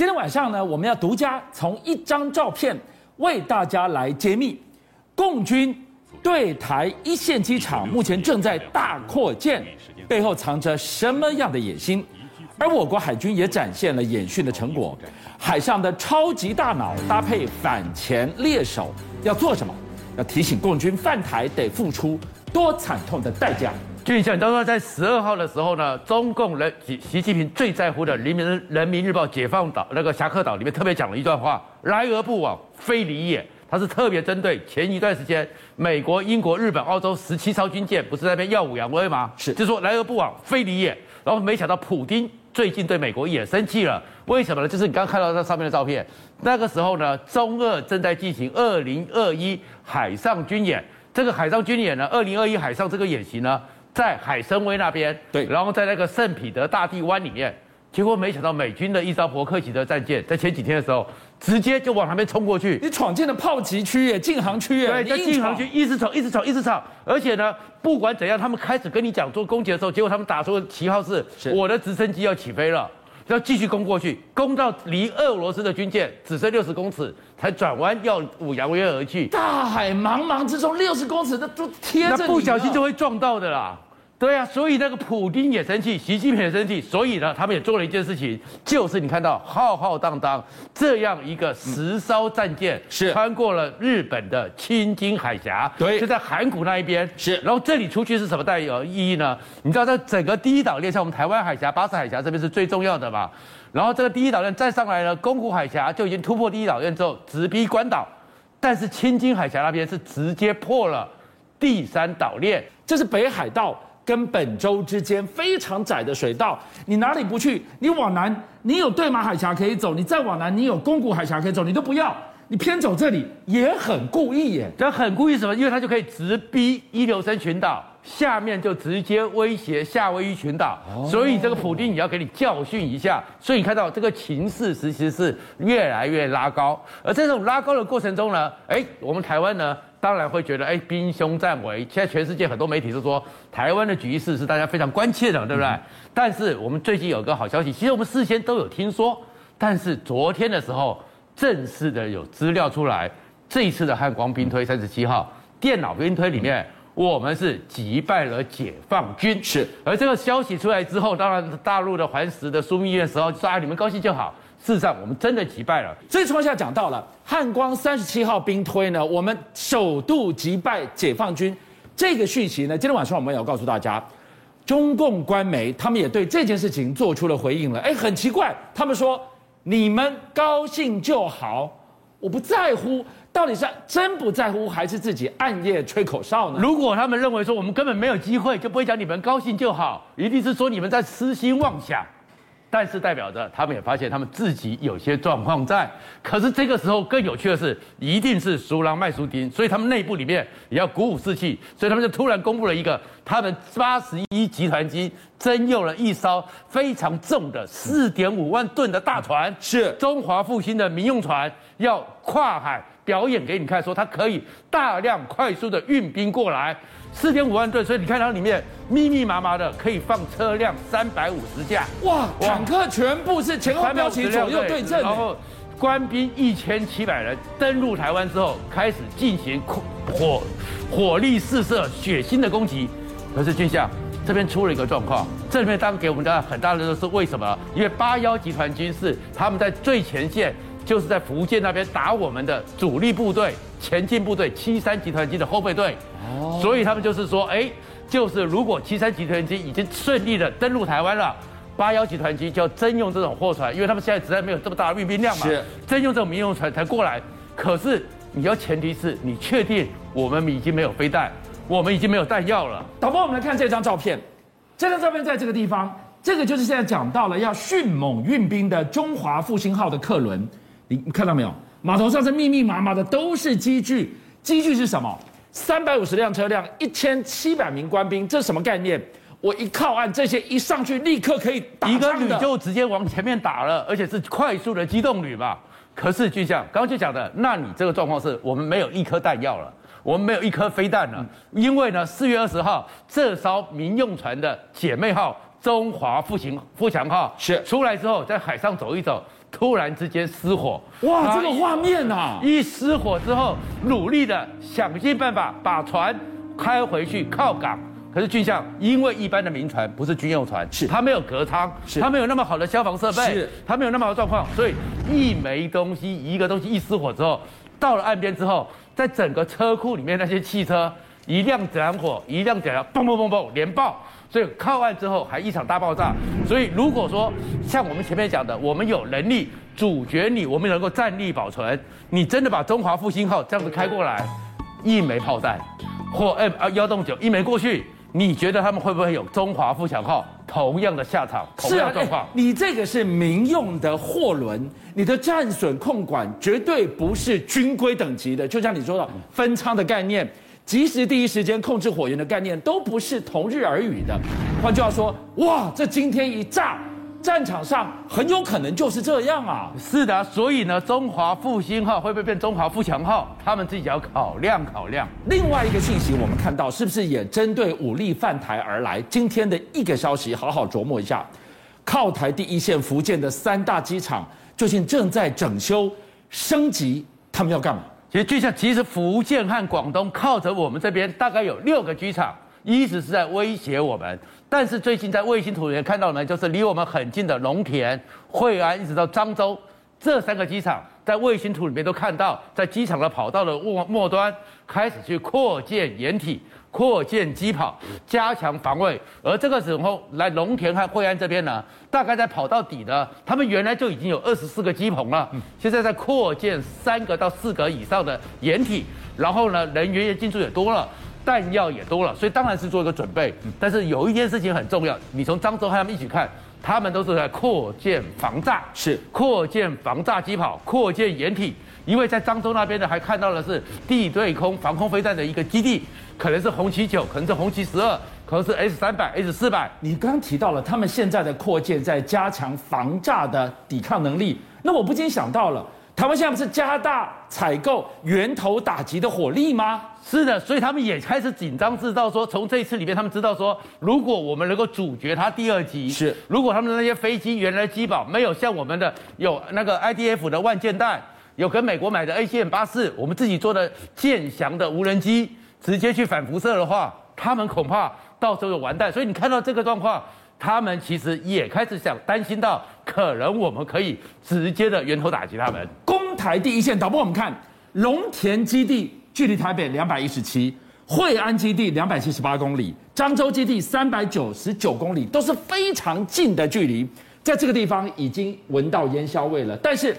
今天晚上呢，我们要独家从一张照片为大家来揭秘，共军对台一线机场目前正在大扩建，背后藏着什么样的野心？而我国海军也展现了演训的成果，海上的超级大脑搭配反潜猎手要做什么？要提醒共军犯台得付出多惨痛的代价。就像刚刚在十二号的时候呢，中共人习习近平最在乎的《人民人民日报》解放岛那个侠客岛里面特别讲了一段话：“来而不往非礼也。”他是特别针对前一段时间美国、英国、日本、澳洲十七艘军舰不是在那边耀武扬威吗？是，就说来而不往非礼也。然后没想到普京最近对美国也生气了，为什么呢？就是你刚刚看到那上面的照片，那个时候呢，中俄正在进行二零二一海上军演。这个海上军演呢，二零二一海上这个演习呢。在海参崴那边，对，然后在那个圣彼得大帝湾里面，结果没想到美军的一艘伯克级的战舰，在前几天的时候，直接就往旁边冲过去。你闯进了炮击区耶，禁航区耶，对，在禁航区一直闯，一直闯，一直闯。而且呢，不管怎样，他们开始跟你讲做攻击的时候，结果他们打出的旗号是，是我的直升机要起飞了，要继续攻过去，攻到离俄罗斯的军舰只剩六十公尺，才转弯耀武扬威而去。大海茫茫之中，六十公尺的都贴着你，那不小心就会撞到的啦。对啊，所以那个普京也生气，习近平也生气，所以呢，他们也做了一件事情，就是你看到浩浩荡荡这样一个十艘战舰是。穿过了日本的青金海峡，对，就在函谷那一边是，然后这里出去是什么带有意义呢？你知道，在整个第一岛链，像我们台湾海峡、巴士海峡这边是最重要的嘛，然后这个第一岛链再上来呢，宫古海峡就已经突破第一岛链之后直逼关岛，但是青金海峡那边是直接破了第三岛链，这是北海道。跟本州之间非常窄的水道，你哪里不去？你往南，你有对马海峡可以走；你再往南，你有宫古海峡可以走，你都不要，你偏走这里，也很故意耶。这很故意什么？因为他就可以直逼伊留申群岛，下面就直接威胁夏威夷群岛。所以这个普丁也要给你教训一下。所以你看到这个情势其实是越来越拉高，而在这种拉高的过程中呢，哎，我们台湾呢？当然会觉得，哎，兵凶战危。现在全世界很多媒体都说，台湾的局势是大家非常关切的，对不对？嗯、但是我们最近有个好消息，其实我们事先都有听说，但是昨天的时候正式的有资料出来，这一次的汉光兵推三十七号电脑兵推里面，我们是击败了解放军。是，而这个消息出来之后，当然大陆的环时的枢密院时候说啊，你们高兴就好。事实上，我们真的击败了。这情况下讲到了汉光三十七号兵推呢，我们首度击败解放军。这个讯息呢，今天晚上我们也要告诉大家，中共官媒他们也对这件事情做出了回应了。哎，很奇怪，他们说你们高兴就好，我不在乎，到底是真不在乎，还是自己暗夜吹口哨呢？如果他们认为说我们根本没有机会，就不会讲你们高兴就好，一定是说你们在痴心妄想。但是代表着他们也发现他们自己有些状况在，可是这个时候更有趣的是，一定是输人卖输阵，所以他们内部里面也要鼓舞士气，所以他们就突然公布了一个，他们八十一集团机征用了一艘非常重的四点五万吨的大船，是中华复兴的民用船，要跨海表演给你看，说它可以大量快速的运兵过来。四点五万吨，所以你看它里面密密麻麻的，可以放车辆三百五十架。哇，坦克全部是前后标齐左右对称。然后官兵一千七百人登陆台湾之后，开始进行火火力四射、血腥的攻击。可是军校这边出了一个状况，这里面当然给我们的很大的就是为什么？因为八幺集团军是他们在最前线，就是在福建那边打我们的主力部队、前进部队七三集团军的后备队。哦所以他们就是说，哎，就是如果七三集团军已经顺利的登陆台湾了，八幺集团军就要征用这种货船，因为他们现在实在没有这么大的运兵量嘛，是征用这种民用船才过来。可是你要前提是你确定我们已经没有飞弹，我们已经没有弹药了。导播，我们来看这张照片，这张照片在这个地方，这个就是现在讲到了要迅猛运兵的中华复兴号的客轮，你你看到没有？码头上是密密麻麻的都是机具，机具是什么？三百五十辆车辆，一千七百名官兵，这是什么概念？我一靠岸，这些一上去，立刻可以打一个旅就直接往前面打了，而且是快速的机动旅嘛。可是巨匠刚刚就讲的，那你这个状况是我们没有一颗弹药了，我们没有一颗飞弹了，嗯、因为呢，四月二十号这艘民用船的姐妹号中华复兴富强号是出来之后，在海上走一走，突然之间失火。哇，这个画面啊！一失火之后，努力的想尽办法把船开回去靠港。可是俊相，因为一般的民船不是军用船，是它没有隔舱，是它没有那么好的消防设备，是它没有那么好的状况，所以一枚东西，一个东西一失火之后，到了岸边之后，在整个车库里面那些汽车一辆点火，一辆点燃，嘣嘣嘣嘣连爆，所以靠岸之后还一场大爆炸。所以如果说像我们前面讲的，我们有能力阻绝你，我们能够战力保存，你真的把中华复兴号这样子开过来，一枚炮弹或 M 幺洞九一枚过去。你觉得他们会不会有中华富强号同样的下场？同样状况？欸，你这个是民用的货轮，你的战损控管绝对不是军规等级的。就像你说的分舱的概念，即时第一时间控制火源的概念，都不是同日而语的。换句话说，哇，这今天一炸。战场上很有可能就是这样啊！是的，所以呢，中华复兴号会不会变中华富强号？他们自己要考量考量。另外一个信息，我们看到是不是也针对武力犯台而来？今天的一个消息，好好琢磨一下。靠台第一线福建的三大机场最近正在整修升级，他们要干嘛？其实就像，其实福建和广东靠着我们这边，大概有六个机场，一直是在威胁我们。但是最近在卫星图里面看到呢，就是离我们很近的龙田、惠安一直到漳州这三个机场，在卫星图里面都看到，在机场的跑道的末末端开始去扩建掩体、扩建机跑、加强防卫。而这个时候来龙田和惠安这边呢，大概在跑道底呢，他们原来就已经有二十四个机棚了，现在在扩建三个到四个以上的掩体，然后呢，人员也进驻也多了。弹药也多了，所以当然是做一个准备。但是有一件事情很重要，你从漳州和他们一起看，他们都是在扩建防炸，是扩建防炸机跑，扩建掩体。因为在漳州那边呢，还看到的是地对空防空飞弹的一个基地，可能是红旗九，可能是红旗十二，可能是 S 三百、S 四百。你刚刚提到了他们现在的扩建在加强防炸的抵抗能力，那我不禁想到了。台湾现在不是加大采购源头打击的火力吗？是的，所以他们也开始紧张制造。说从这一次里面，他们知道说，如果我们能够阻绝它第二级，是如果他们的那些飞机原来的机保没有像我们的有那个 IDF 的万箭弹，有跟美国买的 ACM 八四我们自己做的剑翔的无人机，直接去反辐射的话，他们恐怕到时候就完蛋。所以你看到这个状况。他们其实也开始想担心到，可能我们可以直接的源头打击他们。攻台第一线，导播我们看，龙田基地距离台北两百一十七，惠安基地两百七十八公里，漳州基地三百九十九公里，都是非常近的距离。在这个地方已经闻到烟硝味了。但是，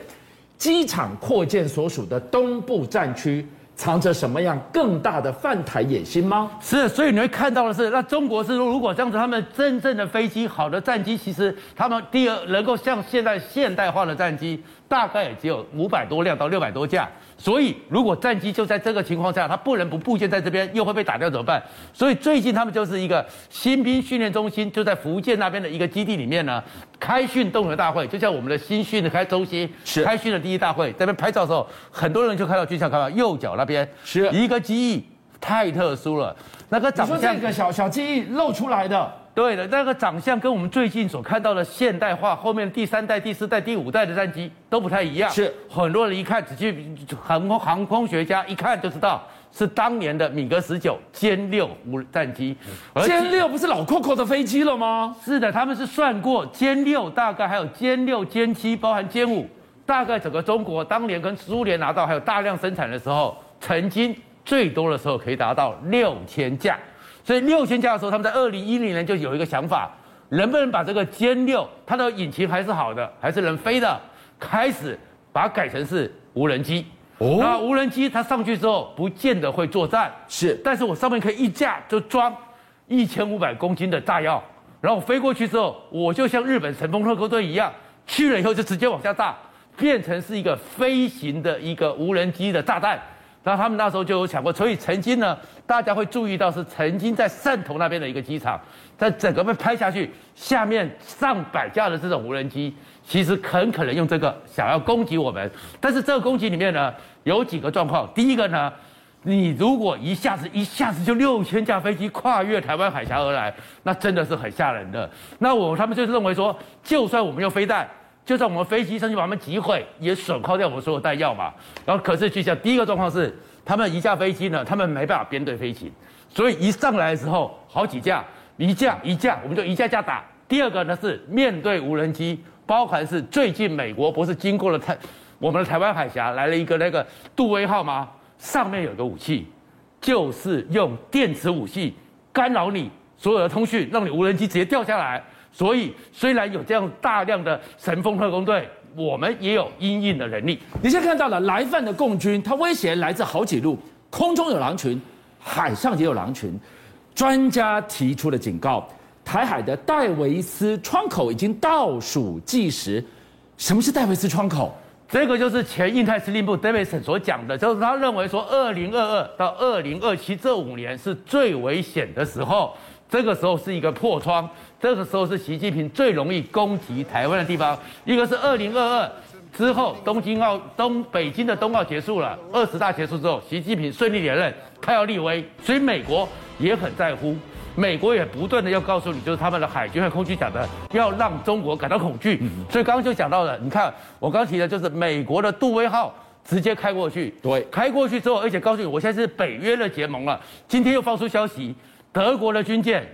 机场扩建所属的东部战区。藏着什么样更大的犯台野心吗？是，所以你会看到的是，那中国是如果这样子，他们真正的飞机、好的战机，其实他们第二能够像现在现代化的战机，大概也只有五百多辆到六百多架。所以，如果战机就在这个情况下，它不能不部件在这边，又会被打掉怎么办？所以最近他们就是一个新兵训练中心，就在福建那边的一个基地里面呢，开训动员大会，就像我们的新训的开中心，是开训的第一大会，在那边拍照的时候，很多人就看到军校看到右脚那边是一个机翼，太特殊了，那个长相这个小小机翼露出来的。对的，那个长相跟我们最近所看到的现代化后面第三代、第四代、第五代的战机都不太一样。是很多人一看，仔细航空航空学家一看就知道是当年的米格十九歼六无战机。歼六不是老 Coco 的飞机了吗？是的，他们是算过歼六大概还有歼六、歼七，包含歼五，大概整个中国当年跟苏联拿到还有大量生产的时候，曾经最多的时候可以达到六千架。所以六千架的时候，他们在二零一零年就有一个想法，能不能把这个歼六，它的引擎还是好的，还是能飞的，开始把它改成是无人机。哦，那无人机它上去之后，不见得会作战，是，但是我上面可以一架就装一千五百公斤的炸药，然后飞过去之后，我就像日本神风特攻队一样，去了以后就直接往下炸，变成是一个飞行的一个无人机的炸弹。然后他们那时候就有想过，所以曾经呢，大家会注意到是曾经在汕头那边的一个机场，在整个被拍下去，下面上百架的这种无人机，其实很可能用这个想要攻击我们。但是这个攻击里面呢，有几个状况。第一个呢，你如果一下子一下子就六千架飞机跨越台湾海峡而来，那真的是很吓人的。那我他们就是认为说，就算我们用飞弹。就算我们飞机上去把他们击毁，也损耗掉我们所有弹药嘛。然后可是就像第一个状况是，他们一架飞机呢，他们没办法编队飞行，所以一上来的时候好几架，一架一架，我们就一架架打。第二个呢是面对无人机，包含是最近美国不是经过了台我们的台湾海峡来了一个那个杜威号吗？上面有个武器，就是用电磁武器干扰你所有的通讯，让你无人机直接掉下来。所以虽然有这样大量的神风特攻队，我们也有应应的能力。你现在看到了来犯的共军，它威胁来自好几路，空中有狼群，海上也有狼群。专家提出了警告，台海的戴维斯窗口已经倒数计时。什么是戴维斯窗口？这个就是前印太司令部 Davidson 所讲的，就是他认为说，二零二二到二零二七这五年是最危险的时候，这个时候是一个破窗，这个时候是习近平最容易攻击台湾的地方。一个是二零二二之后，东京奥、东北京的冬奥结束了，二十大结束之后，习近平顺利连任，他要立威，所以美国也很在乎。美国也不断的要告诉你，就是他们的海军和空军讲的，要让中国感到恐惧。所以刚刚就讲到了，你看我刚提的就是美国的杜威号直接开过去，对，开过去之后，而且告诉你，我现在是北约的结盟了。今天又放出消息，德国的军舰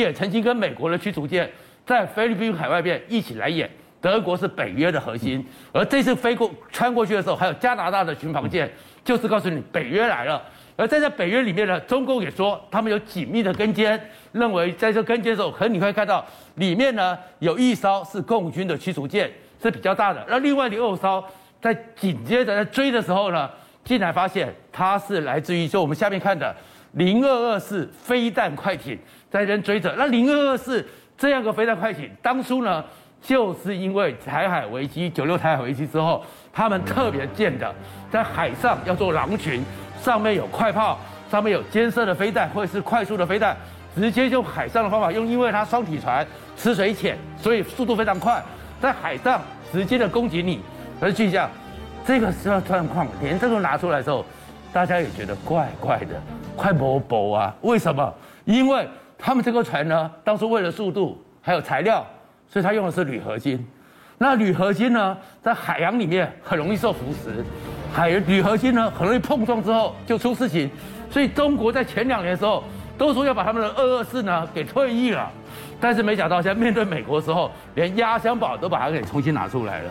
也曾经跟美国的驱逐舰在菲律宾海外边一起来演。德国是北约的核心，而这次飞过穿过去的时候，还有加拿大的巡防舰，就是告诉你北约来了。而在这北约里面呢，中共也说他们有紧密的跟监，认为在这跟监的时候，可能你会看到里面呢有一艘是共军的驱逐舰，是比较大的。那另外的二艘在紧接着在追的时候呢，竟然发现它是来自于就我们下面看的零二二式飞弹快艇在这边追着。那零二二式这样个飞弹快艇，当初呢就是因为台海危机九六台海危机之后，他们特别建的，在海上要做狼群。上面有快炮，上面有尖射的飞弹，或者是快速的飞弹，直接用海上的方法用，因为它双体船吃水浅，所以速度非常快，在海上直接的攻击你。而就像这个时候状况，连这个拿出来的时候，大家也觉得怪怪的，快薄薄啊？为什么？因为他们这个船呢，当初为了速度还有材料，所以它用的是铝合金。那铝合金呢，在海洋里面很容易受腐蚀。海铝合金呢，很容易碰撞之后就出事情，所以中国在前两年的时候都说要把他们的二二四呢给退役了，但是没想到现在面对美国的时候，连压箱宝都把它给重新拿出来了。